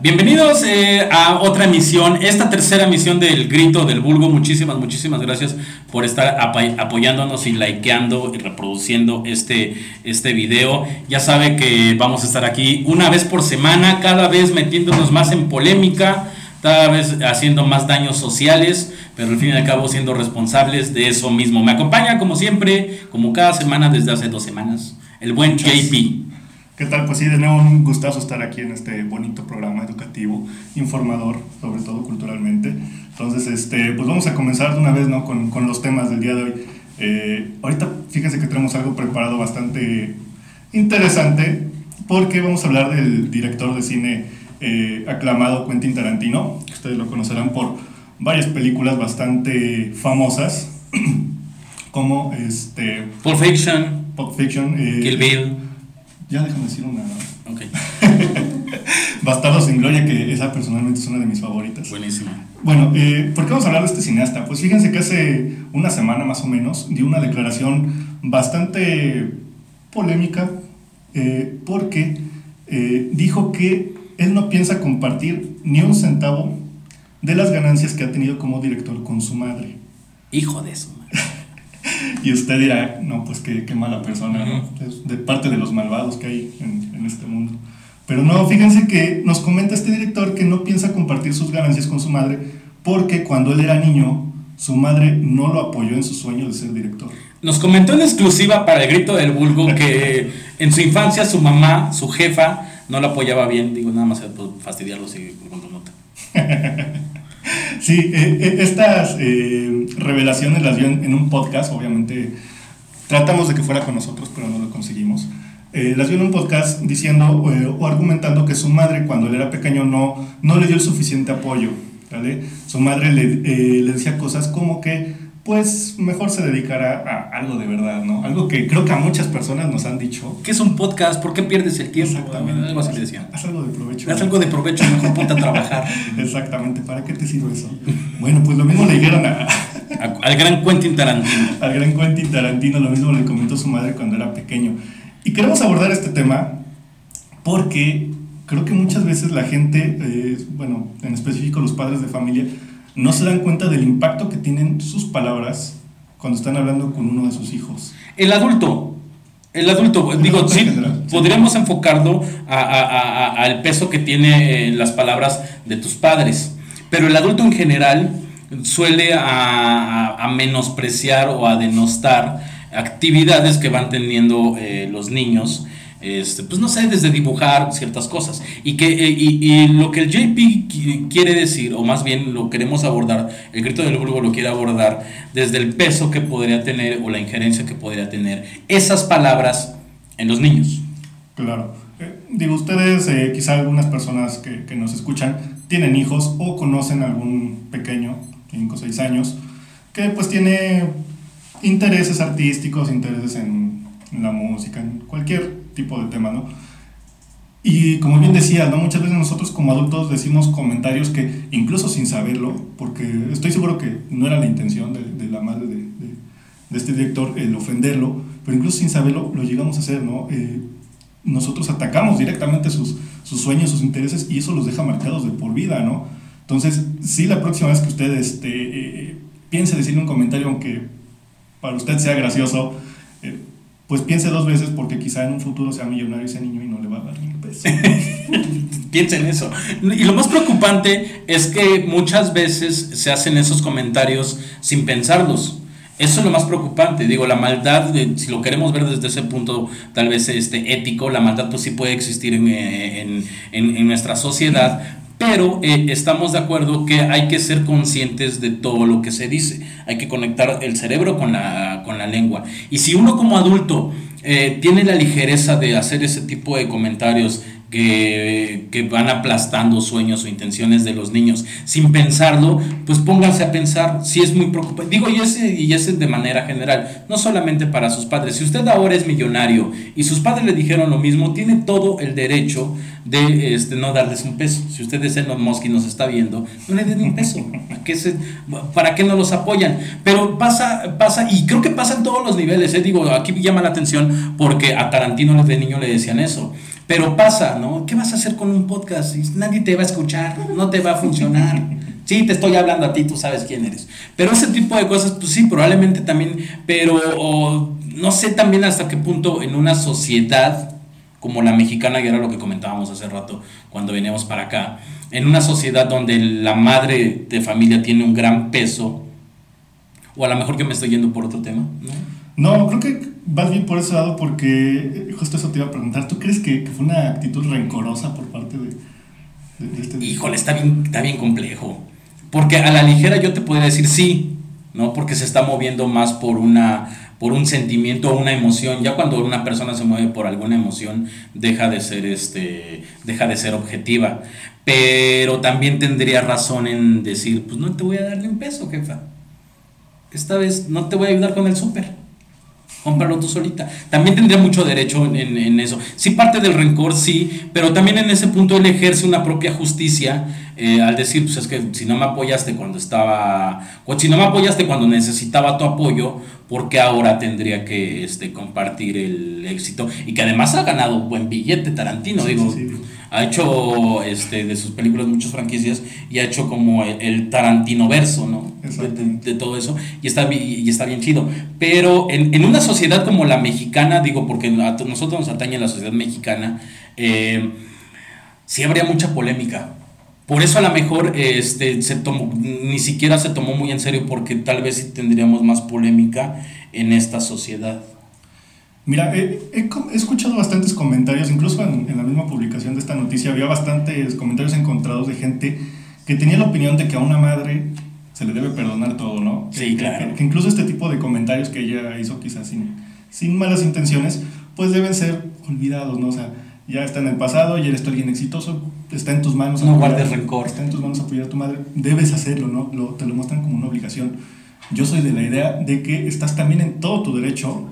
Bienvenidos eh, a otra emisión, esta tercera emisión del Grito del Vulgo. Muchísimas, muchísimas gracias por estar apoyándonos y likeando y reproduciendo este, este video. Ya sabe que vamos a estar aquí una vez por semana, cada vez metiéndonos más en polémica, cada vez haciendo más daños sociales, pero al fin y al cabo siendo responsables de eso mismo. Me acompaña como siempre, como cada semana desde hace dos semanas, el buen JP. ¿Qué tal? Pues sí, de nuevo un gustazo estar aquí en este bonito programa educativo, informador, sobre todo culturalmente. Entonces, este, pues vamos a comenzar de una vez ¿no? con, con los temas del día de hoy. Eh, ahorita fíjense que tenemos algo preparado bastante interesante, porque vamos a hablar del director de cine eh, aclamado Quentin Tarantino. Ustedes lo conocerán por varias películas bastante famosas, como este... Pulp Fiction. Pulp Fiction. Eh, Kill Bill. Ya déjame decir una. Ok. Bastardo sin Gloria, que esa personalmente es una de mis favoritas. Buenísima. Bueno, eh, ¿por qué vamos a hablar de este cineasta? Pues fíjense que hace una semana más o menos dio una declaración bastante polémica eh, porque eh, dijo que él no piensa compartir ni un centavo de las ganancias que ha tenido como director con su madre. Hijo de madre. Y usted dirá, no, pues qué, qué mala persona, ¿no? Es de parte de los malvados que hay en, en, este mundo. Pero no, fíjense que nos comenta este director que no piensa compartir sus ganancias con su madre porque cuando él era niño, su madre no lo apoyó en su sueño de ser director. Nos comentó en exclusiva para el grito del vulgo que en su infancia su mamá, su jefa, no lo apoyaba bien. Digo, nada más por fastidiarlo si con tu nota. Sí, eh, eh, estas eh, revelaciones las dio en, un podcast, obviamente tratamos de que fuera con nosotros, pero no lo conseguimos. las vio en un podcast diciendo o argumentando que su madre cuando él era pequeño no, no le dio el suficiente apoyo. ¿vale? Su madre le, le decía cosas como que pues mejor se dedicará a algo de verdad, ¿no? Algo que creo que a muchas personas nos han dicho. ¿Qué es un podcast? ¿Por qué pierdes el tiempo? Exactamente. Algo así le decían. Haz algo de provecho. Haz algo de provecho, mejor ponte a trabajar. Exactamente. ¿Para qué te sirve eso? bueno, pues lo mismo le dijeron a... al gran Quentin Tarantino. al gran Quentin Tarantino, lo mismo le comentó su madre cuando era pequeño. Y queremos abordar este tema porque creo que muchas veces la gente, eh, bueno, en específico los padres de familia, no se dan cuenta del impacto que tienen sus palabras cuando están hablando con uno de sus hijos. El adulto, el adulto, digo, sí, podríamos enfocarlo al peso que tiene las palabras de tus padres, pero el adulto en general suele a, menospreciar o a denostar actividades que van teniendo eh, los niños este, pues no sé, desde dibujar ciertas cosas. Y, que, eh, y, lo que el JP quiere decir, o más bien lo queremos abordar, el grito del grupo lo quiere abordar desde el peso que podría tener o la injerencia que podría tener esas palabras en los niños. Claro. Eh, digo, ustedes, eh, quizá algunas personas que, que, nos escuchan, tienen hijos o conocen algún pequeño, 5 o 6 años, que pues tiene intereses artísticos, intereses en, en la música, en cualquier tipo de tema, ¿no? Y como bien decía, ¿no? muchas veces nosotros como adultos decimos comentarios que incluso sin saberlo, porque estoy seguro que no era la intención de, de la madre de, de, de, este director el ofenderlo, pero incluso sin saberlo lo llegamos a hacer, ¿no? Eh, nosotros atacamos directamente sus, sus sueños, sus intereses y eso los deja marcados de por vida, ¿no? Entonces, sí, la próxima vez que usted este, eh, piense decirle un comentario, aunque para usted sea gracioso, eh, pues piense dos veces porque quizá en un futuro sea millonario ese niño y no le va a dar ni un peso. Piensa en eso. Y lo más preocupante es que muchas veces se hacen esos comentarios sin pensarlos. Eso es lo más preocupante. Digo, la maldad, si lo queremos ver desde ese punto tal vez este, ético, la maldad pues sí puede existir en, en, en, en nuestra sociedad, pero eh, estamos de acuerdo que hay que ser conscientes de todo lo que se dice, hay que conectar el cerebro con la, con la lengua. Y si uno como adulto eh, tiene la ligereza de hacer ese tipo de comentarios que, que, van aplastando sueños o intenciones de los niños sin pensarlo, pues pónganse a pensar si es muy preocupante. Digo, y ese, y de manera general, no solamente para sus padres. Si usted ahora es millonario y sus padres le dijeron lo mismo, tiene todo el derecho de este, no darles un peso. Si usted es Elon Musk y nos está viendo, no le den un peso. ¿Para qué, se, ¿Para qué no los apoyan? Pero pasa, pasa, y creo que pasa en todos los niveles. ¿eh? Digo, aquí llama la atención porque a Tarantino desde niño le decían eso Pero pasa, ¿no? ¿Qué vas a hacer con un podcast? Nadie te va a escuchar, no te va a funcionar. Sí, te estoy hablando a ti, tú sabes quién eres. Pero ese tipo de cosas, pues sí, probablemente también, pero no sé también hasta qué punto en una sociedad como la mexicana, y era lo que comentábamos hace rato cuando veníamos para acá, en una sociedad donde la madre de familia tiene un gran peso, o a lo mejor que me estoy yendo por otro tema, ¿no? No, creo que vas bien por ese lado porque justo eso te iba a preguntar, ¿tú crees que, fue una actitud rencorosa por parte de, este... Híjole, está bien, está bien complejo. Porque a la ligera yo te puedo decir sí, ¿no? Porque se está moviendo más por una por un sentimiento o una emoción. Ya cuando una persona se mueve por alguna emoción, deja de ser este deja de ser objetiva. Pero también tendría razón en decir, pues no te voy a darle un peso, jefa. Esta vez no te voy a ayudar con el súper cómpralo tú solita. También tendría mucho derecho en, eso. Sí, parte del rencor, sí, pero también en ese punto él ejerce una propia justicia eh, al decir, pues es que si no me apoyaste cuando estaba, o si no me apoyaste cuando necesitaba tu apoyo, ¿por qué ahora tendría que este, compartir el éxito? Y que además ha ganado buen billete Tarantino, digo ha hecho este, de sus películas muchas franquicias y ha hecho como el, Tarantino verso, ¿no? De, todo eso y está, y está bien chido. Pero en, una sociedad como la mexicana, digo, porque a nosotros nos atañe la sociedad mexicana, eh, sí habría mucha polémica. Por eso a lo mejor este, se tomó, ni siquiera se tomó muy en serio porque tal vez sí tendríamos más polémica en esta sociedad. Mira, he, escuchado bastantes comentarios, incluso en, la misma publicación de esta noticia había bastantes comentarios encontrados de gente que tenía la opinión de que a una madre se le debe perdonar todo, ¿no? Sí, claro. Que, incluso este tipo de comentarios que ella hizo quizás sin, sin malas intenciones, pues deben ser olvidados, ¿no? O sea, ya está en el pasado, ya eres alguien exitoso, está en tus manos. No guardes rencor. Está en tus manos apoyar a tu madre, debes hacerlo, ¿no? Lo, te lo muestran como una obligación. Yo soy de la idea de que estás también en todo tu derecho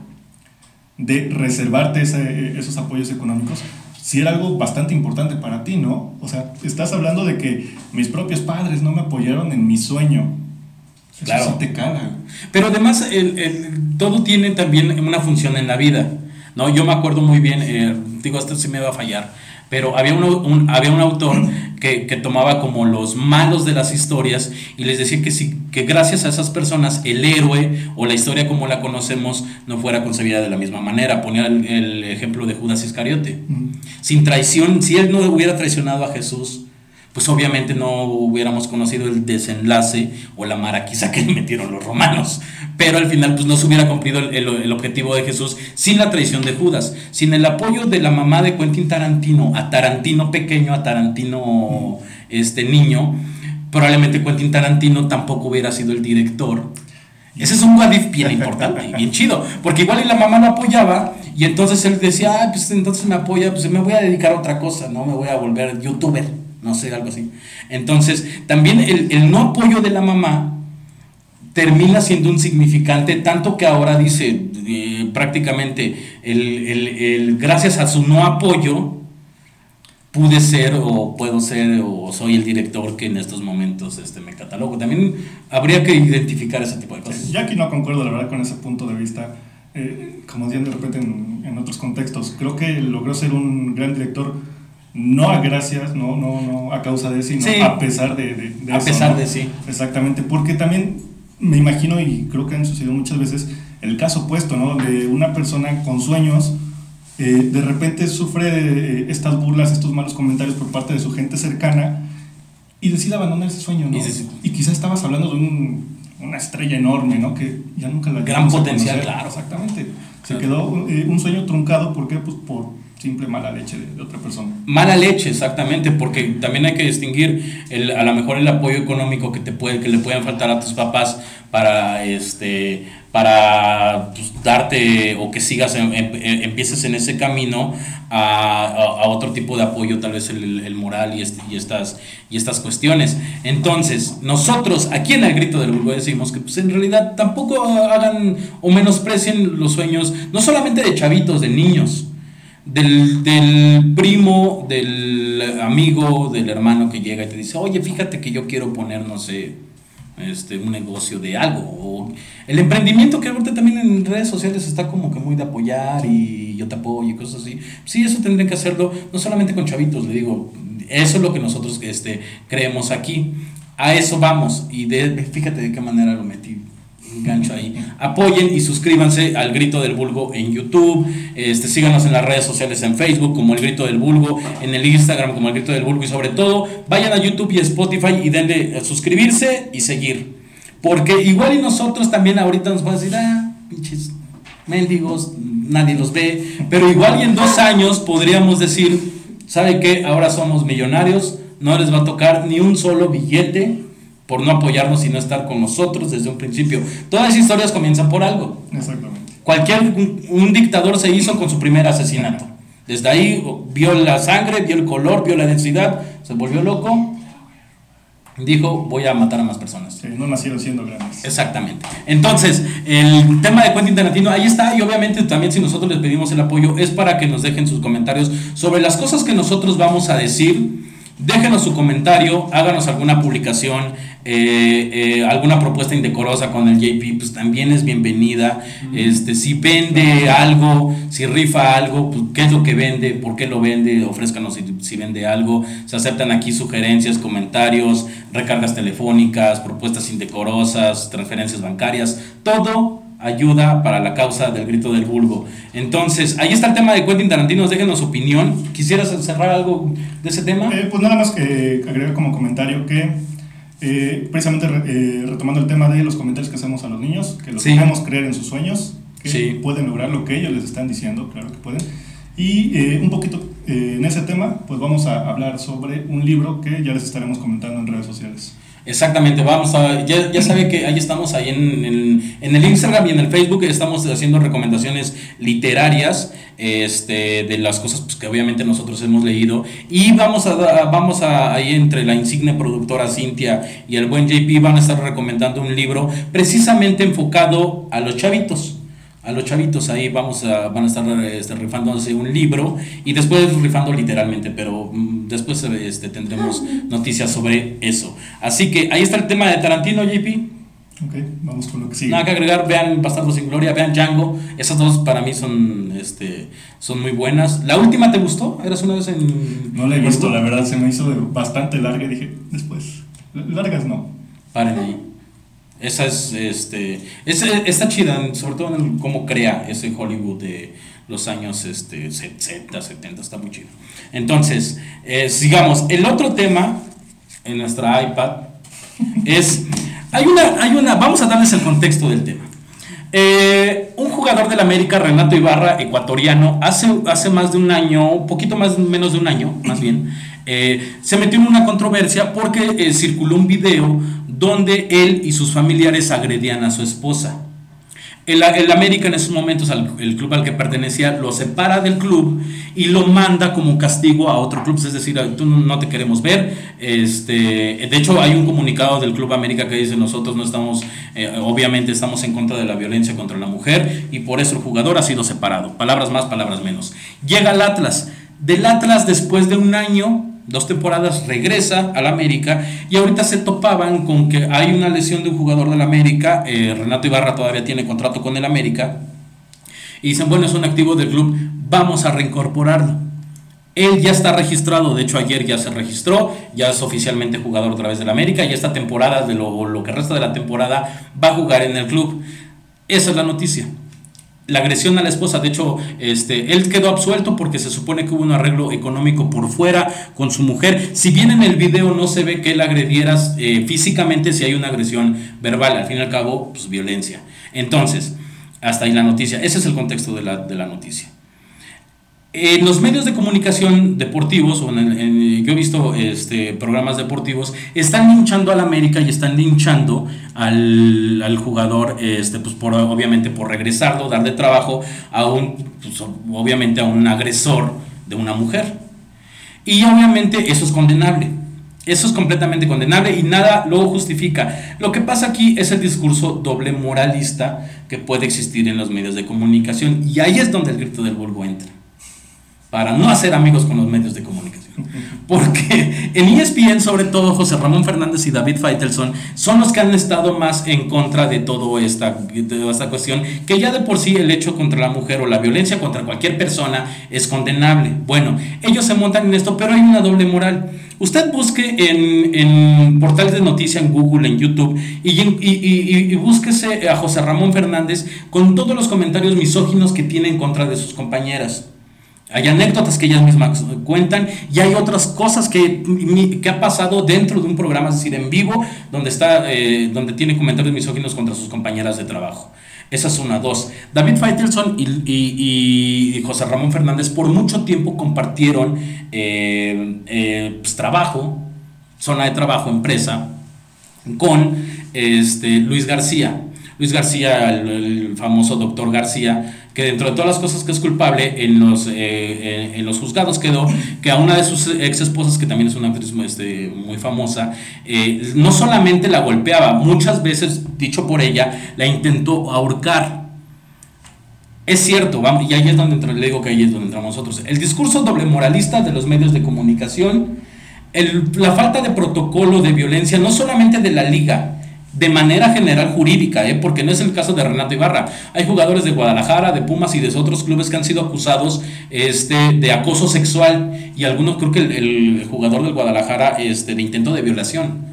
de reservarte esos apoyos económicos, si era algo bastante importante para ti, ¿no? O sea, estás hablando de que mis propios padres no me apoyaron en mi sueño. Eso claro. te caga. Pero además, el, todo tiene también una función en la vida, ¿no? Yo me acuerdo muy bien, eh, digo, esto sí me va a fallar, pero había un, había un autor que, que, tomaba como los malos de las historias y les decía que, si, que gracias a esas personas el héroe o la historia como la conocemos no fuera concebida de la misma manera. Ponía el, el ejemplo de Judas Iscariote. Sin traición, si él no hubiera traicionado a Jesús, pues obviamente no hubiéramos conocido el desenlace o la maraquiza que le metieron los romanos. Pero al final pues no se hubiera cumplido el, objetivo de Jesús sin la traición de Judas, sin el apoyo de la mamá de Quentin Tarantino, a Tarantino pequeño, a Tarantino este niño, probablemente Quentin Tarantino tampoco hubiera sido el director. Ese es un guadif bien importante y bien chido, porque igual la mamá lo apoyaba y entonces él decía, ah, pues entonces me apoya, pues me voy a dedicar a otra cosa, no me voy a volver youtuber no sé, algo así. Entonces, también el, no apoyo de la mamá termina siendo un significante, tanto que ahora dice eh, prácticamente, gracias a su no apoyo, pude ser o puedo ser o soy el director que en estos momentos este, me catalogo. También habría que identificar ese tipo de cosas. Ya aquí no concuerdo, la verdad, con ese punto de vista. Eh, como decían de repente en, en, otros contextos, creo que logró ser un gran director no a gracias, no, no, no a causa de, sino a pesar de, de, a pesar de sí. Exactamente, porque también me imagino y creo que han sucedido muchas veces el caso opuesto, ¿no? De una persona con sueños, eh, de repente sufre eh, estas burlas, estos malos comentarios por parte de su gente cercana y decide abandonar ese sueño, ¿no? Y, quizás estabas hablando de un, una estrella enorme, ¿no? Que ya nunca la Gran potencial, claro. Exactamente. Se quedó eh, un sueño truncado, ¿por qué? Pues por simple mala leche de, otra persona. Mala leche, exactamente, porque también hay que distinguir el, a lo mejor el apoyo económico que te puede, que le pueden faltar a tus papás para este para pues, darte o que sigas em, em, empieces en ese camino a, a, otro tipo de apoyo tal vez el, el moral y, este, y, estas y estas cuestiones entonces nosotros aquí en el grito del vulgo decimos que pues en realidad tampoco hagan o menosprecien los sueños no solamente de chavitos de niños del, primo, del amigo, del hermano que llega y te dice, oye, fíjate que yo quiero poner, no sé, este, un negocio de algo. O el emprendimiento que ahorita también en redes sociales está como que muy de apoyar y yo te apoyo y cosas así. Sí, eso tendrían que hacerlo, no solamente con chavitos, le digo, eso es lo que nosotros este, creemos aquí. A eso vamos. Y de, fíjate de qué manera lo metí gancho ahí. Apoyen y suscríbanse al Grito del Vulgo en YouTube. Este, síganos en las redes sociales en Facebook como El Grito del Vulgo, en el Instagram como El Grito del Vulgo y sobre todo vayan a YouTube y Spotify y denle a suscribirse y seguir. Porque igual y nosotros también ahorita nos van a decir, ah, pinches mendigos, nadie los ve. Pero igual y en dos años podríamos decir, ¿sabe qué? Ahora somos millonarios, no les va a tocar ni un solo billete por no apoyarnos y no estar con nosotros desde un principio. Todas las historias comienzan por algo. Exactamente. Cualquier un, dictador se hizo con su primer asesinato. Desde ahí vio la sangre, vio el color, vio la densidad, se volvió loco. Dijo, voy a matar a más personas. no nacieron siendo grandes. Exactamente. Entonces, el tema de Quentin Tarantino, ahí está. Y obviamente también si nosotros les pedimos el apoyo, es para que nos dejen sus comentarios sobre las cosas que nosotros vamos a decir Déjenos su comentario, háganos alguna publicación, eh, eh, alguna propuesta indecorosa con el JP, pues también es bienvenida. Este, si vende algo, si rifa algo, pues qué es lo que vende, por qué lo vende, ofrézcanos si, si vende algo. Se aceptan aquí sugerencias, comentarios, recargas telefónicas, propuestas indecorosas, transferencias bancarias, todo ayuda para la causa del grito del vulgo. Entonces, ahí está el tema de Quentin Tarantino, déjenos opinión. ¿Quisieras cerrar algo de ese tema? Eh, pues nada más que agregar como comentario que eh, precisamente eh, retomando el tema de los comentarios que hacemos a los niños, que los dejamos creer en sus sueños, que pueden lograr lo que ellos les están diciendo, claro que pueden. Y un poquito en ese tema, pues vamos a hablar sobre un libro que ya les estaremos comentando en redes sociales. Exactamente, vamos a, ya, ya sabe que ahí estamos ahí en, en, el Instagram y en el Facebook, estamos haciendo recomendaciones literarias este, de las cosas pues, que obviamente nosotros hemos leído. Y vamos a, vamos a ahí entre la insigne productora Cintia y el buen JP van a estar recomendando un libro precisamente enfocado a los chavitos a los chavitos ahí vamos a, van a estar este, rifándose un libro y después rifando literalmente, pero mm, después este, tendremos noticias sobre eso. Así que ahí está el tema de Tarantino, JP. Ok, vamos con lo que sigue. Nada que agregar, vean Bastardo sin Gloria, vean Django, esas dos para mí son, este, son muy buenas. ¿La última te gustó? ¿Eras una vez en...? No la he visto, la verdad, se me hizo bastante larga y dije, después, largas no. Paren ahí. Esa es, este, está chida, sobre todo en cómo crea ese Hollywood de los años este, 60, 70, está muy chido. Entonces, sigamos. El otro tema en nuestra iPad es, hay una, hay una, vamos a darles el contexto del tema. Eh, un jugador del América, Renato Ibarra, ecuatoriano, hace, hace más de un año, un poquito más menos de un año, más bien, eh, se metió en una controversia porque circuló un video donde él y sus familiares agredían a su esposa. El, el, América en esos momentos, el club al que pertenecía, lo separa del club y lo manda como castigo a otro club, es decir, tú no te queremos ver. Este, de hecho, hay un comunicado del Club América que dice nosotros no estamos, eh, obviamente estamos en contra de la violencia contra la mujer y por eso el jugador ha sido separado. Palabras más, palabras menos. Llega al Atlas. Del Atlas, después de un año, dos temporadas regresa al América y ahorita se topaban con que hay una lesión de un jugador del América, eh, Renato Ibarra todavía tiene contrato con el América, y dicen, bueno, es un activo del club, vamos a reincorporarlo. Él ya está registrado, de hecho ayer ya se registró, ya es oficialmente jugador otra vez del América y esta temporada, de lo, lo que resta de la temporada, va a jugar en el club. Esa es la noticia la agresión a la esposa. De hecho, este, él quedó absuelto porque se supone que hubo un arreglo económico por fuera con su mujer. Si bien en el video no se ve que él agrediera eh, físicamente, si hay una agresión verbal, al fin y al cabo, pues violencia. Entonces, hasta ahí la noticia. Ese es el contexto de la, de la noticia. En los medios de comunicación deportivos, o en, yo he visto este, programas deportivos, están linchando al América y están linchando al, al jugador, este, pues por, obviamente por regresarlo, darle trabajo a un, pues, obviamente a un agresor de una mujer. Y obviamente eso es condenable. Eso es completamente condenable y nada lo justifica. Lo que pasa aquí es el discurso doble moralista que puede existir en los medios de comunicación y ahí es donde el grito del vulgo entra para no hacer amigos con los medios de comunicación. Porque en ESPN, sobre todo, José Ramón Fernández y David Feitelson son los que han estado más en contra de, todo esta, toda esta cuestión, que ya de por sí el hecho contra la mujer o la violencia contra cualquier persona es condenable. Bueno, ellos se montan en esto, pero hay una doble moral. Usted busque en, en portales de noticia, en Google, en YouTube, y, y, y, búsquese a José Ramón Fernández con todos los comentarios misóginos que tiene en contra de sus compañeras. Hay anécdotas que ellas mismas cuentan y hay otras cosas que, que ha pasado dentro de un programa, es decir, en vivo, donde, está, eh, donde tiene comentarios misóginos contra sus compañeras de trabajo. Esa es una, dos. David Feitelson y, y, José Ramón Fernández por mucho tiempo compartieron eh, eh, pues, trabajo, zona de trabajo, empresa, con este, Luis García. Luis García, el, famoso doctor García, que dentro de todas las cosas que es culpable en los, eh, en, los juzgados quedó que a una de sus ex esposas, que también es una actriz este, muy famosa, eh, no solamente la golpeaba, muchas veces, dicho por ella, la intentó ahorcar. Es cierto, vamos, y ahí es donde le digo que ahí es donde entramos nosotros. El discurso doble moralista de los medios de comunicación, la falta de protocolo de violencia, no solamente de la liga, de manera general jurídica, ¿eh? porque no es el caso de Renato Ibarra. Hay jugadores de Guadalajara, de Pumas y de otros clubes que han sido acusados este, de acoso sexual y algunos creo que el, jugador del Guadalajara este, de intento de violación.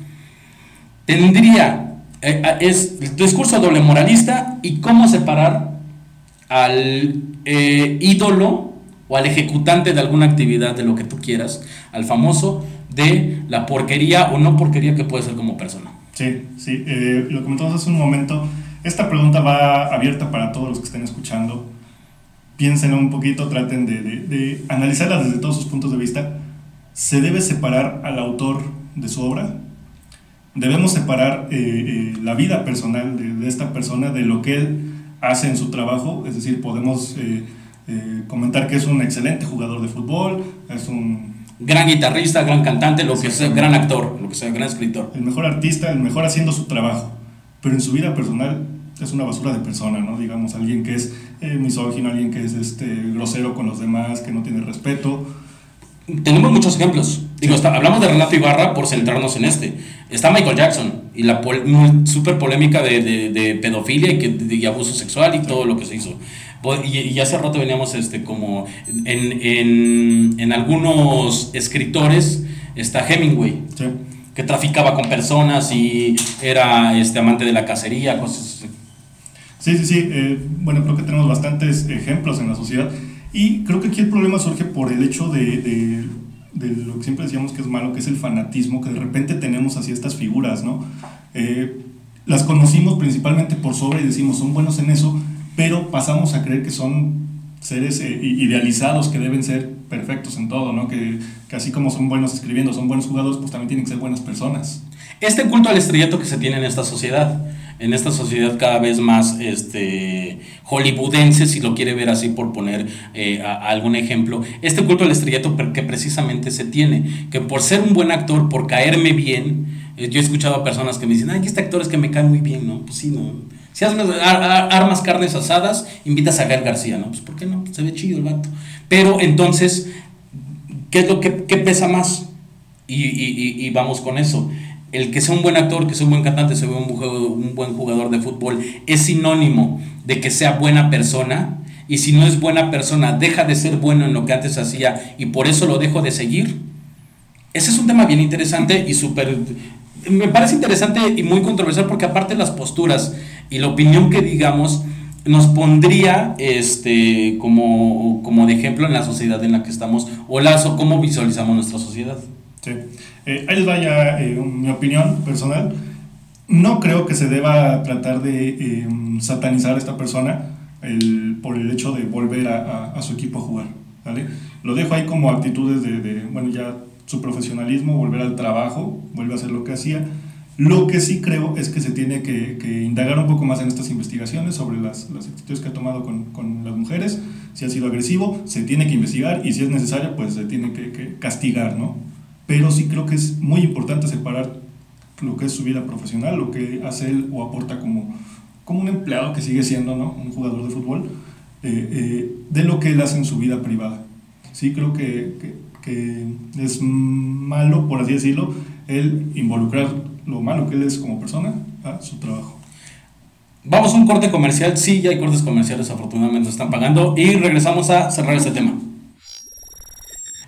Tendría, eh, es el discurso doble moralista y cómo separar al eh, ídolo o al ejecutante de alguna actividad de lo que tú quieras, al famoso, de la porquería o no porquería que puede ser como persona. Sí, sí, eh, lo comentamos hace un momento. Esta pregunta va abierta para todos los que estén escuchando. Piensen un poquito, traten de, de, analizarla desde todos sus puntos de vista. ¿Se debe separar al autor de su obra? ¿Debemos separar eh, eh, la vida personal de, esta persona de lo que él hace en su trabajo? Es decir, podemos comentar que es un excelente jugador de fútbol, es un gran guitarrista, gran cantante, lo que sea, gran actor, lo que sea, gran escritor. El mejor artista, el mejor haciendo su trabajo, pero en su vida personal es una basura de persona, ¿no? Digamos, alguien que es eh, misógino, alguien que es este, grosero con los demás, que no tiene respeto. Tenemos muchos ejemplos. Digo, hablamos de Renato Ibarra por centrarnos en este. Está Michael Jackson y la súper polémica de, de, pedofilia y, que, y abuso sexual y todo lo que se hizo. Y, hace rato veníamos este, como en, algunos escritores, está Hemingway, que traficaba con personas y era este, amante de la cacería, cosas. Sí, sí, sí. Eh, bueno, creo que tenemos bastantes ejemplos en la sociedad. Y creo que aquí el problema surge por el hecho de, lo que siempre decíamos que es malo, que es el fanatismo, que de repente tenemos así estas figuras, ¿no? Eh, las conocimos principalmente por sobre y decimos, son buenos en eso, pero pasamos a creer que son seres eh, idealizados que deben ser perfectos en todo, ¿no? Que, que, así como son buenos escribiendo, son buenos jugadores, pues también tienen que ser buenas personas. Este culto al estrellato que se tiene en esta sociedad, en esta sociedad cada vez más este, hollywoodense, si lo quiere ver así por poner eh, algún ejemplo, este culto al estrellato que precisamente se tiene, que por ser un buen actor, por caerme bien, eh, yo he escuchado a personas que me dicen, ay, este actor es que me cae muy bien, ¿no? Pues sí, ¿no? Si armas carnes asadas, invitas a Gael García, ¿no? Pues ¿por qué no? Se ve chido el vato. Pero entonces, ¿qué es lo que pesa más? Y, vamos con eso. El que sea un buen actor, que sea un buen cantante, sea un, un buen jugador de fútbol, es sinónimo de que sea buena persona. Y si no es buena persona, deja de ser bueno en lo que antes hacía y por eso lo dejo de seguir. Ese es un tema bien interesante y súper... Me parece interesante y muy controversial porque aparte las posturas y la opinión que digamos nos pondría este, como, como de ejemplo en la sociedad en la que estamos o, las, o cómo visualizamos nuestra sociedad. Sí. Eh, ahí les vaya eh, mi opinión personal. No creo que se deba tratar de em, satanizar a esta persona el, por el hecho de volver a, a, su equipo a jugar. ¿vale? Lo dejo ahí como actitudes de, de, bueno, ya su profesionalismo, volver al trabajo, vuelve a hacer lo que hacía lo que sí creo es que se tiene que, indagar un poco más en estas investigaciones sobre las, las actitudes que ha tomado con, con, las mujeres, si ha sido agresivo, se tiene que investigar y si es necesario, pues se tiene que, castigar, ¿no? Pero sí creo que es muy importante separar lo que es su vida profesional, lo que hace él o aporta como, como un empleado que sigue siendo, ¿no? Un jugador de fútbol, eh, eh, de lo que él hace en su vida privada. Sí creo que, que es malo, por así decirlo, el involucrar lo malo que él es como persona a su trabajo. Vamos a un corte comercial, sí, ya hay cortes comerciales, afortunadamente están pagando, y regresamos a cerrar este tema.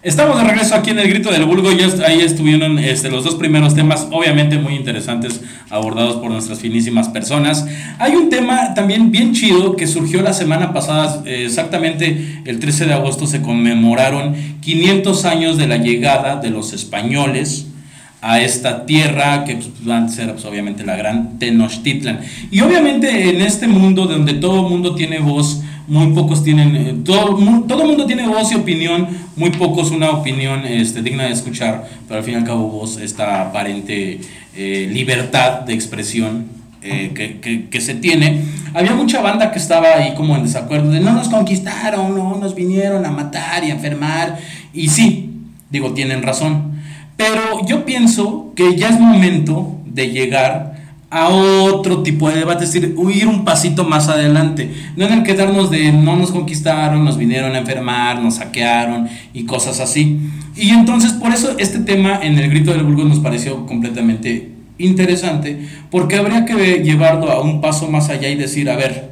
Estamos de regreso aquí en el Grito del Vulgo y ahí estuvieron este, los dos primeros temas, obviamente muy interesantes, abordados por nuestras finísimas personas. Hay un tema también bien chido que surgió la semana pasada, exactamente el 13 de agosto se conmemoraron 500 años de la llegada de los españoles a esta tierra que pues, va a ser pues, obviamente la gran Tenochtitlan. Y obviamente en este mundo donde todo el mundo tiene voz, muy pocos tienen, eh, todo, todo el mundo tiene voz y opinión, muy pocos una opinión este, digna de escuchar, pero al fin y al cabo vos esta aparente eh, libertad de expresión eh, que, que, se tiene. Había mucha banda que estaba ahí como en desacuerdo de no nos conquistaron, no nos vinieron a matar y a enfermar, y sí, digo, tienen razón, pero yo pienso que ya es momento de llegar a otro tipo de debate, es decir, huir un pasito más adelante, no en el quedarnos de no nos conquistaron, nos vinieron a enfermar, nos saquearon y cosas así. Y entonces por eso este tema en el grito del vulgo nos pareció completamente interesante, porque habría que llevarlo a un paso más allá y decir, a ver,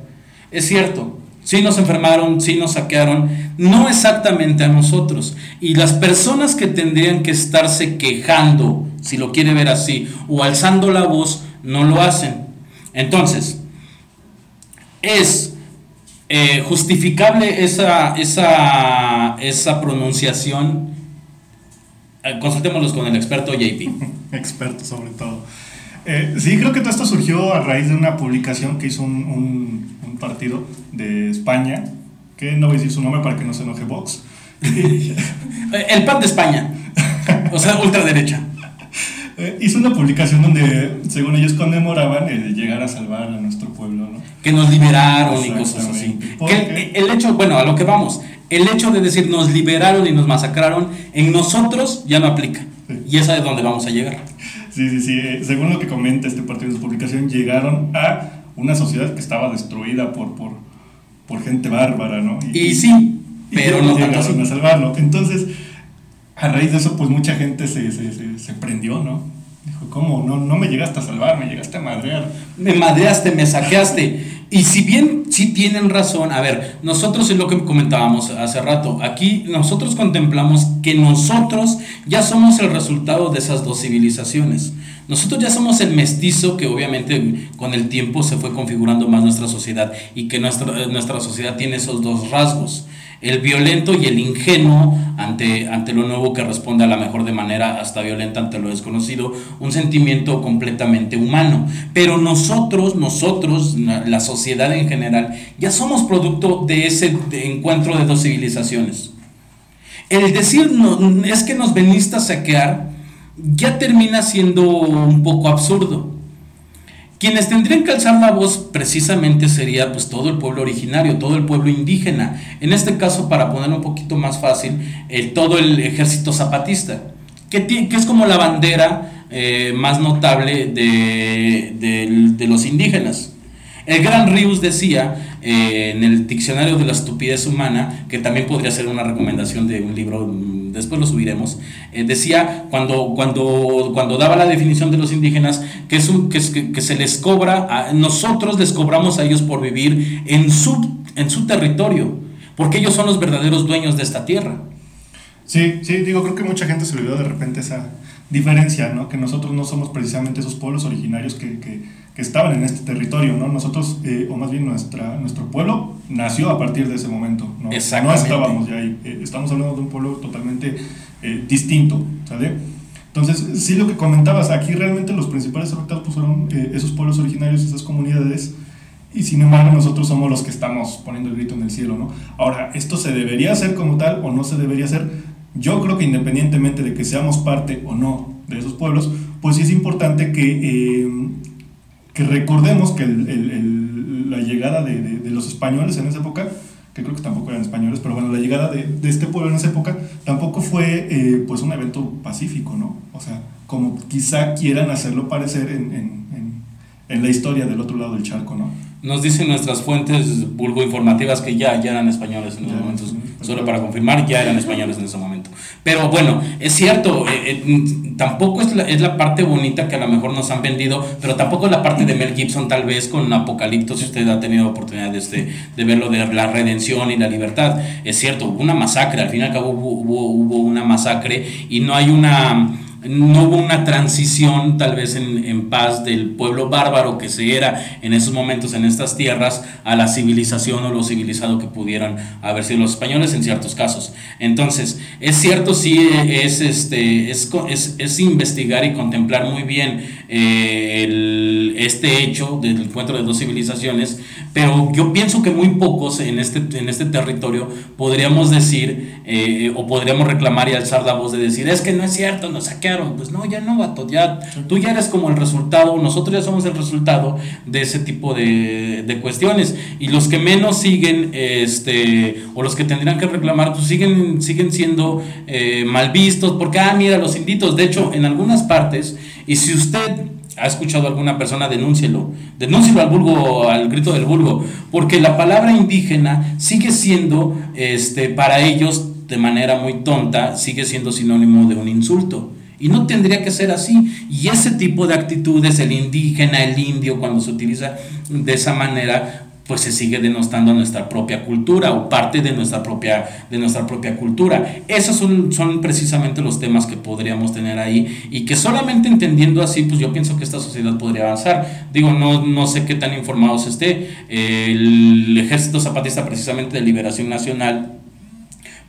es cierto, sí nos enfermaron, sí nos saquearon, no exactamente a nosotros. Y las personas que tendrían que estarse quejando, si lo quiere ver así, o alzando la voz, no lo hacen. Entonces, es eh, justificable esa, esa, esa pronunciación. Eh, consultémoslos con el experto JP. experto sobre todo. Eh, sí, creo que todo esto surgió a raíz de una publicación que hizo un, un, partido de España, que no voy a decir su nombre para que no se enoje Vox. el PAN de España, o sea, ultraderecha. Eh, hizo una publicación donde, según ellos, conmemoraban el llegar a salvar a nuestro pueblo, ¿no? Que nos liberaron y cosas así. Que el, hecho, bueno, a lo que vamos, el hecho de decir nos liberaron y nos masacraron, en nosotros ya no aplica. Y esa es donde vamos a llegar. Sí, sí, sí. Eh, según lo que comenta este partido de su publicación, llegaron a una sociedad que estaba destruida por, por, por gente bárbara, ¿no? Y, sí, pero no llegaron a salvarlo. Entonces, a raíz de eso, pues mucha gente se, se, se, prendió, ¿no? Dijo, ¿cómo? No, no me llegaste a salvar, me llegaste a madrear. Me madreaste, me saqueaste. Y si bien sí tienen razón, a ver, nosotros es lo que comentábamos hace rato, aquí nosotros contemplamos que nosotros ya somos el resultado de esas dos civilizaciones. Nosotros ya somos el mestizo que obviamente con el tiempo se fue configurando más nuestra sociedad y que nuestra, nuestra sociedad tiene esos dos rasgos el violento y el ingenuo ante, ante lo nuevo que responde a la mejor de manera hasta violenta ante lo desconocido, un sentimiento completamente humano. Pero nosotros, nosotros, la sociedad en general, ya somos producto de ese encuentro de dos civilizaciones. El decir no, es que nos veniste a saquear ya termina siendo un poco absurdo. Quienes tendrían que alzar la voz precisamente sería pues todo el pueblo originario, todo el pueblo indígena. En este caso, para ponerlo un poquito más fácil, el, todo el ejército zapatista, que, que es como la bandera eh, más notable de, de los indígenas. El gran Rius decía eh, en el Diccionario de la Estupidez Humana, que también podría ser una recomendación de un libro, mm, después lo subiremos, eh, decía cuando, cuando, cuando daba la definición de los indígenas que, que, se les cobra, nosotros les cobramos a ellos por vivir en su, en su territorio, porque ellos son los verdaderos dueños de esta tierra. Sí, sí, digo, creo que mucha gente se olvidó de repente esa diferencia, ¿no? Que nosotros no somos precisamente esos pueblos originarios que, que que estaban en este territorio, ¿no? Nosotros, eh, o más bien nuestra, nuestro pueblo, nació a partir de ese momento, ¿no? No estábamos ya ahí, eh, estamos hablando de un pueblo totalmente eh, distinto, ¿sale? Entonces, sí lo que comentabas, aquí realmente los principales afectados pues, fueron esos pueblos originarios, esas comunidades, y sin embargo nosotros somos los que estamos poniendo el grito en el cielo, ¿no? Ahora, ¿esto se debería hacer como tal o no se debería hacer? Yo creo que independientemente de que seamos parte o no de esos pueblos, pues sí es importante que que recordemos que la llegada de, los españoles en esa época, que creo que tampoco eran españoles, pero bueno, la llegada de, este pueblo en esa época tampoco fue eh, pues un evento pacífico, ¿no? O sea, como quizá quieran hacerlo parecer en, la historia del otro lado del charco, ¿no? Nos dicen nuestras fuentes vulgo informativas que ya, ya eran españoles en esos momentos. Solo para confirmar, ya eran españoles en ese momento. Pero bueno, es cierto, eh, eh, tampoco es la, es la parte bonita que a lo mejor nos han vendido, pero tampoco es la parte de Mel Gibson, tal vez con Apocalipto, si usted ha tenido oportunidad de, este, de verlo, de la redención y la libertad. Es cierto, hubo una masacre, al fin y al cabo hubo, hubo una masacre y no hay una no hubo una transición tal vez en, en, paz del pueblo bárbaro que se era en esos momentos en estas tierras a la civilización o lo civilizado que pudieran haber sido los españoles en ciertos casos. Entonces, es cierto, sí, es, este, es, es, es investigar y contemplar muy bien eh, este hecho del encuentro de dos civilizaciones, pero yo pienso que muy pocos en este, en este territorio podríamos decir eh, o podríamos reclamar y alzar la voz de decir, es que no es cierto, nos saquearon. Pues no, ya no, vato, ya tú ya eres como el resultado, nosotros ya somos el resultado de ese tipo de, de cuestiones. Y los que menos siguen, este, o los que tendrían que reclamar, pues siguen, siguen siendo eh, mal vistos, porque, ah, mira, los inditos, de hecho, en algunas partes, y si usted ha escuchado a alguna persona, denúncielo. Denúncielo al vulgo, al grito del vulgo. Porque la palabra indígena sigue siendo, este, para ellos, de manera muy tonta, sigue siendo sinónimo de un insulto. Y no tendría que ser así. Y ese tipo de actitudes, el indígena, el indio, cuando se utiliza de esa manera, pues se sigue denostando nuestra propia cultura o parte de nuestra propia, de nuestra propia cultura. Esos son, son precisamente los temas que podríamos tener ahí y que solamente entendiendo así, pues yo pienso que esta sociedad podría avanzar. Digo, no, no sé qué tan informados esté. El Ejército Zapatista precisamente de Liberación Nacional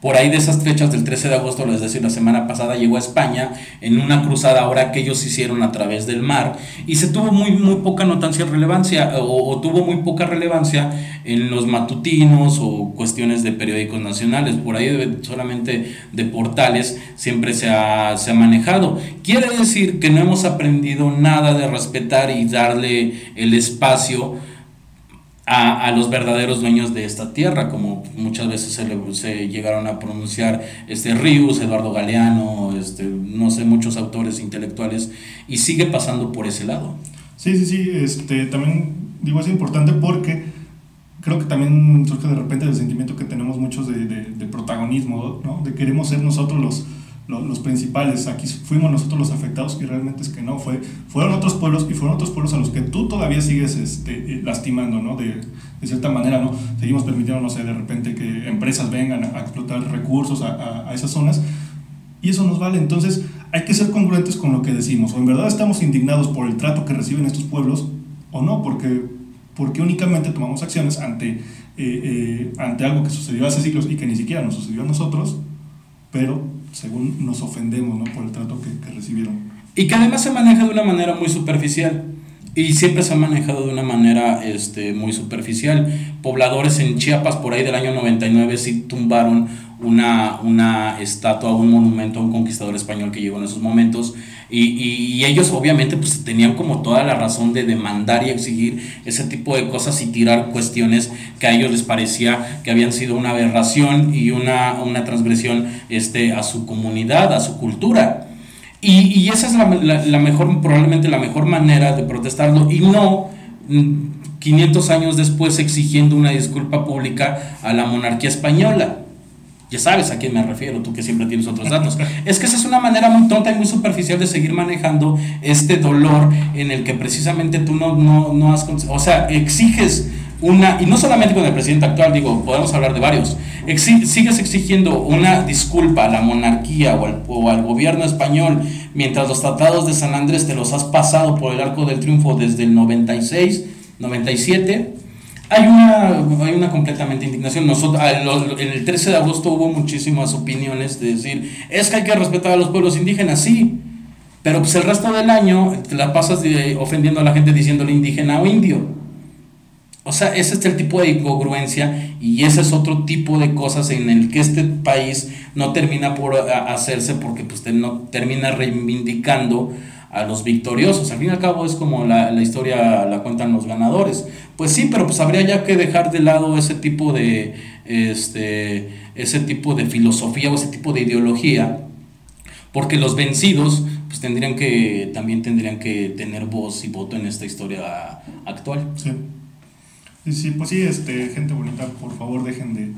por ahí de esas fechas del 13 de agosto, es decir, la semana pasada llegó a España en una cruzada ahora que ellos hicieron a través del mar y se tuvo muy, muy poca notancia relevancia o, tuvo muy poca relevancia en los matutinos o cuestiones de periódicos nacionales, por ahí solamente de portales siempre se ha, se ha manejado. Quiere decir que no hemos aprendido nada de respetar y darle el espacio a, a, los verdaderos dueños de esta tierra, como muchas veces se, le, se llegaron a pronunciar este Ríos, Eduardo Galeano, este, no sé, muchos autores intelectuales, y sigue pasando por ese lado. Sí, sí, sí, este, también digo es importante porque creo que también surge de repente el sentimiento que tenemos muchos de, de, de protagonismo, ¿no? de queremos ser nosotros los los, principales, aquí fuimos nosotros los afectados y realmente es que no, fue, fueron otros pueblos y fueron otros pueblos a los que tú todavía sigues este, eh, lastimando, ¿no? De, de, cierta manera, ¿no? Seguimos permitiendo, no sé, de repente que empresas vengan a, explotar recursos a, a, esas zonas y eso nos vale, entonces hay que ser congruentes con lo que decimos, o en verdad estamos indignados por el trato que reciben estos pueblos o no, porque, porque únicamente tomamos acciones ante, eh, eh, ante algo que sucedió hace siglos y que ni siquiera nos sucedió a nosotros, pero según nos ofendemos ¿no? por el trato que, que recibieron. Y que además se maneja de una manera muy superficial. Y siempre se ha manejado de una manera este, muy superficial. Pobladores en Chiapas por ahí del año 99 sí tumbaron una, una estatua, un monumento a un conquistador español que llegó en esos momentos. Y, y, ellos obviamente pues tenían como toda la razón de demandar y exigir ese tipo de cosas y tirar cuestiones que a ellos les parecía que habían sido una aberración y una, una transgresión este, a su comunidad, a su cultura. Y, y esa es la, la, la, mejor, probablemente la mejor manera de protestarlo y no 500 mm, años después exigiendo una disculpa pública a la monarquía española. Ya sabes a quién me refiero, tú que siempre tienes otros datos. es que esa es una manera muy tonta y muy superficial de seguir manejando este dolor en el que precisamente tú no, no, no has... O sea, exiges una, y no solamente con el presidente actual, digo, podemos hablar de varios, sigues exigiendo una disculpa a la monarquía o al, o al, gobierno español mientras los tratados de San Andrés te los has pasado por el arco del triunfo desde el 96, 97. Hay una, hay una completamente indignación. Nosotros, en el 13 de agosto hubo muchísimas opiniones de decir, es que hay que respetar a los pueblos indígenas, sí, pero pues el resto del año te la pasas ofendiendo a la gente diciéndole indígena o indio. O sea, ese es el tipo de incongruencia y ese es otro tipo de cosas en el que este país no termina por hacerse porque pues no termina reivindicando a los victoriosos. Al fin y al cabo es como la, la, historia la cuentan los ganadores. Pues sí, pero pues habría ya que dejar de lado ese tipo de este ese tipo de filosofía o ese tipo de ideología porque los vencidos pues tendrían que también tendrían que tener voz y voto en esta historia actual. Sí. Sí, pues sí, este, gente bonita, por favor dejen de,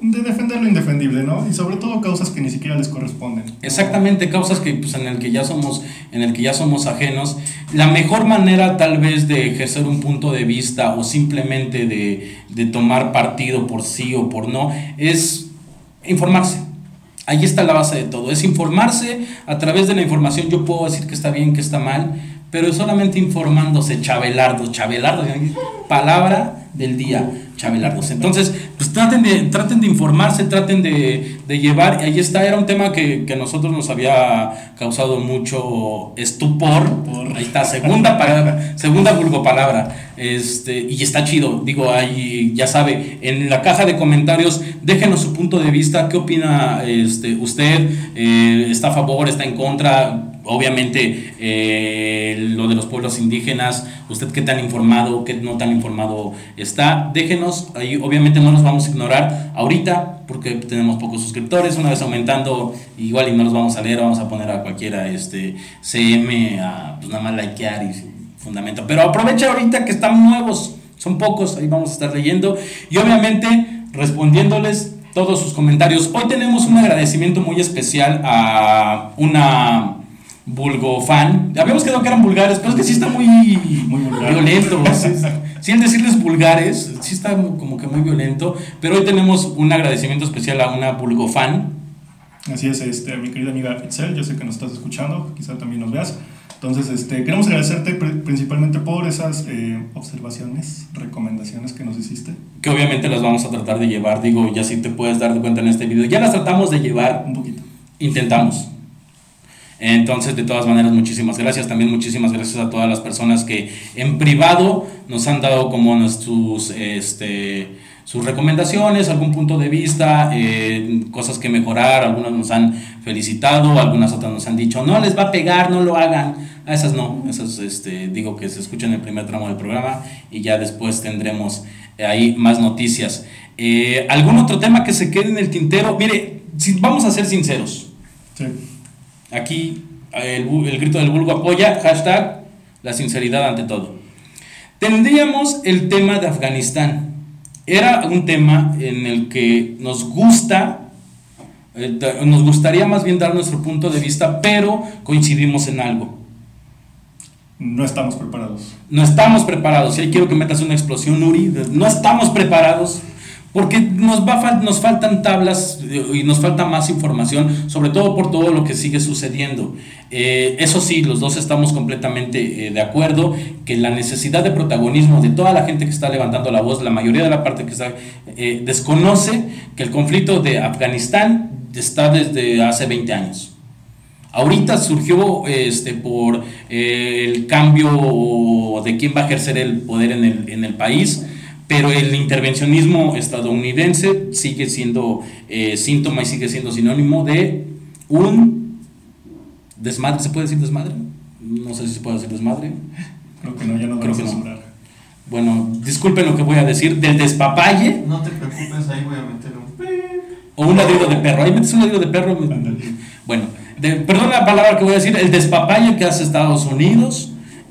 de defender lo indefendible, ¿no? Y sobre todo causas que ni siquiera les corresponden. Exactamente, causas que pues en el que ya somos en el que ya somos ajenos. La mejor manera tal vez de ejercer un punto de vista o simplemente de, de tomar partido por sí o por no es informarse. Ahí está la base de todo, es informarse a través de la información. Yo puedo decir que está bien, que está mal, pero solamente informándose, chabelardo, chabelardo, palabra del día, chabelardos. Entonces, pues traten de, traten de informarse, traten de, de llevar, ahí está, era un tema que, que, a nosotros nos había causado mucho estupor, ahí está, segunda palabra, segunda vulgo palabra, este, y está chido, digo, ahí ya sabe, en la caja de comentarios, déjenos su punto de vista, qué opina este, usted, eh, está a favor, está en contra, obviamente eh, lo de los pueblos indígenas, usted qué tan informado, qué no tan informado está, déjenos, ahí obviamente no nos vamos a ignorar ahorita porque tenemos pocos suscriptores, una vez aumentando igual y no los vamos a leer, vamos a poner a cualquiera este CM a pues nada más likear y fundamento, pero aprovecha ahorita que están nuevos, son pocos, ahí vamos a estar leyendo. Y obviamente respondiéndoles todos sus comentarios. Hoy tenemos un agradecimiento muy especial a una vulgo fan. Habíamos quedado que eran vulgares, pero es que sí está muy, muy violento. Sí, el decirles vulgares, sí está como que muy violento. Pero hoy tenemos un agradecimiento especial a una vulgo fan. Así es, este, mi querida amiga Itzel, yo sé que nos estás escuchando, quizá también nos veas. Entonces, este, queremos agradecerte principalmente por esas eh, observaciones, recomendaciones que nos hiciste. Que obviamente las vamos a tratar de llevar, digo, ya si te puedes dar cuenta en este video, ya las tratamos de llevar un poquito. Intentamos. Entonces, de todas maneras, muchísimas gracias. También muchísimas gracias a todas las personas que en privado nos han dado como nuestros, este, sus recomendaciones, algún punto de vista, eh, cosas que mejorar. Algunas nos han felicitado, algunas otras nos han dicho, no les va a pegar, no lo hagan. A esas no, esas este, digo que se escuchan en el primer tramo del programa y ya después tendremos ahí más noticias. Eh, ¿Algún otro tema que se quede en el tintero? Mire, si, vamos a ser sinceros. Sí Aquí el, el grito del vulgo apoya, hashtag la sinceridad ante todo. Tendríamos el tema de Afganistán. Era un tema en el que nos gusta, eh, nos gustaría más bien dar nuestro punto de vista, pero coincidimos en algo. No estamos preparados. No estamos preparados. Y ahí quiero que metas una explosión, Uri. No estamos preparados porque nos, va, nos faltan tablas eh, y nos falta más información, sobre todo por todo lo que sigue sucediendo. Eh, eso sí, los dos estamos completamente eh, de acuerdo que la necesidad de protagonismo de toda la gente que está levantando la voz, la mayoría de la parte que está, desconoce que el conflicto de Afganistán está desde hace 20 años. Ahorita surgió este, por el cambio de quién va a ejercer el poder en el, en el país pero el intervencionismo estadounidense sigue siendo eh, síntoma y sigue siendo sinónimo de un desmadre, ¿se puede decir desmadre? No sé si se puede decir desmadre. Creo que no, ya no creo que no. Bueno, disculpen lo que voy a decir, del despapalle. No te preocupes, ahí voy a meter un... O un ladrido de perro, ahí metes un ladrido de perro. Bueno, perdón la palabra que voy a decir, el despapalle que hace Estados Unidos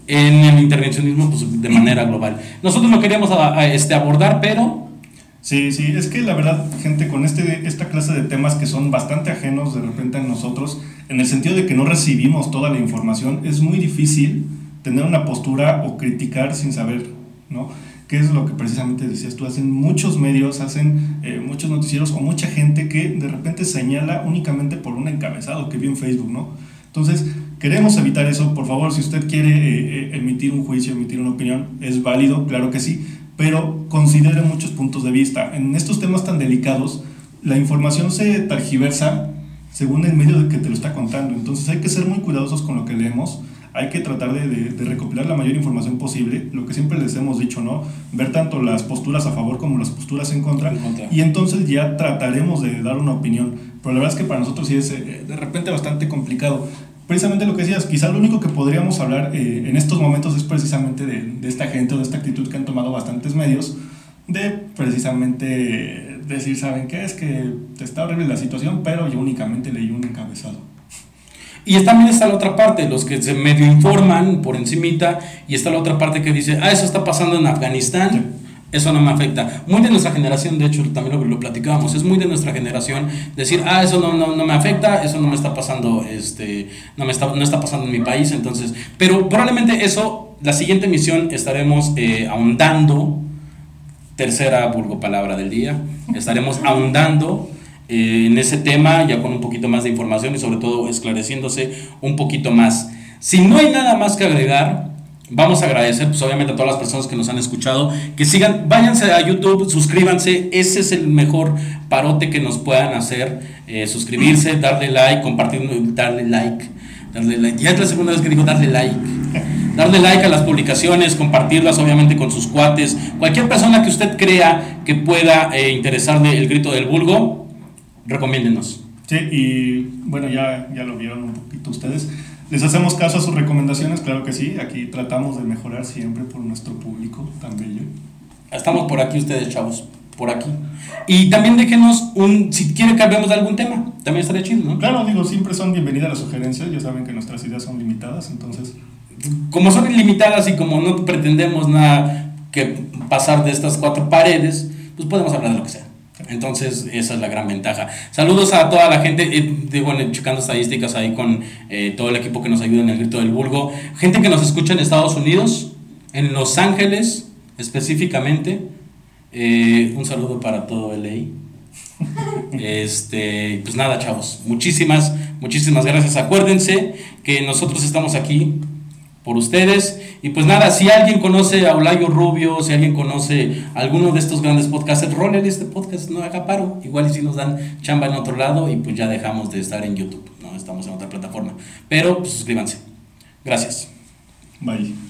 en el intervencionismo pues, de manera global. Nosotros lo queríamos a, este, abordar, pero... Sí, sí, es que la verdad, gente, con este, esta clase de temas que son bastante ajenos de repente a nosotros, en el sentido de que no recibimos toda la información, es muy difícil tener una postura o criticar sin saber, ¿no? ¿Qué es lo que precisamente decías tú? Hacen muchos medios, hacen eh, muchos noticieros o mucha gente que de repente señala únicamente por un encabezado que vio en Facebook, ¿no? Entonces, Queremos evitar eso, por favor, si usted quiere eh, eh, emitir un juicio, emitir una opinión, es válido, claro que sí, pero considere muchos puntos de vista. En estos temas tan delicados, la información se targiversa según el medio de que te lo está contando, entonces hay que ser muy cuidadosos con lo que leemos, hay que tratar de, de, recopilar la mayor información posible, lo que siempre les hemos dicho, ¿no? Ver tanto las posturas a favor como las posturas en contra, en contra. y entonces ya trataremos de dar una opinión. Pero la verdad es que para nosotros sí es eh, de repente bastante complicado precisamente lo que decías, quizá lo único que podríamos hablar eh, en estos momentos es precisamente de, de, esta gente o de esta actitud que han tomado bastantes medios, de precisamente decir, ¿saben qué? Es que está horrible la situación, pero yo únicamente leí un encabezado. Y también está la otra parte, los que se medio informan por encimita, y está la otra parte que dice, ah, eso está pasando en Afganistán. Eso no me afecta. Muy de nuestra generación, de hecho, también lo, lo platicábamos, es muy de nuestra generación decir, ah, eso no, no, no, me afecta, eso no me está pasando, este, no, me está, no está pasando en mi país, entonces, pero probablemente eso, la siguiente emisión estaremos eh, ahondando, tercera vulgo palabra del día, estaremos ahondando eh, en ese tema, ya con un poquito más de información y sobre todo esclareciéndose un poquito más. Si no hay nada más que agregar, vamos a agradecer pues obviamente a todas las personas que nos han escuchado, que sigan, váyanse a YouTube, suscríbanse, ese es el mejor parote que nos puedan hacer, eh, suscribirse, darle like, compartir, darle like, darle like, ya es la segunda vez que digo darle like. Darle like a las publicaciones, compartirlas obviamente con sus cuates, cualquier persona que usted crea que pueda eh, interesarle el grito del vulgo, recomiéndenos. Sí, y bueno, ya, ya lo vieron un poquito ustedes. ¿Les hacemos caso a sus recomendaciones? Claro que sí. Aquí tratamos de mejorar siempre por nuestro público tan bello. Estamos por aquí ustedes, chavos. Por aquí. Y también déjenos un. Si quieren que hablemos de algún tema, también estaría chido, ¿no? Claro, digo, siempre son bienvenidas las sugerencias. Ya saben que nuestras ideas son limitadas, entonces. Como son ilimitadas y como no pretendemos nada que pasar de estas cuatro paredes, pues podemos hablar de lo que sea. Entonces, esa es la gran ventaja. Saludos a toda la gente, eh, bueno, checando estadísticas ahí con eh, todo el equipo que nos ayuda en el grito del vulgo. Gente que nos escucha en Estados Unidos, en Los Ángeles específicamente. Eh, un saludo para todo LA. Este, pues nada, chavos, muchísimas, muchísimas gracias. Acuérdense que nosotros estamos aquí por ustedes. Y pues nada, si alguien conoce a Olayo Rubio, si alguien conoce alguno de estos grandes podcasts, rolen este podcast, no haga paro. Igual y si nos dan chamba en otro lado y pues ya dejamos de estar en YouTube, no estamos en otra plataforma. Pero pues suscríbanse. Gracias. Bye.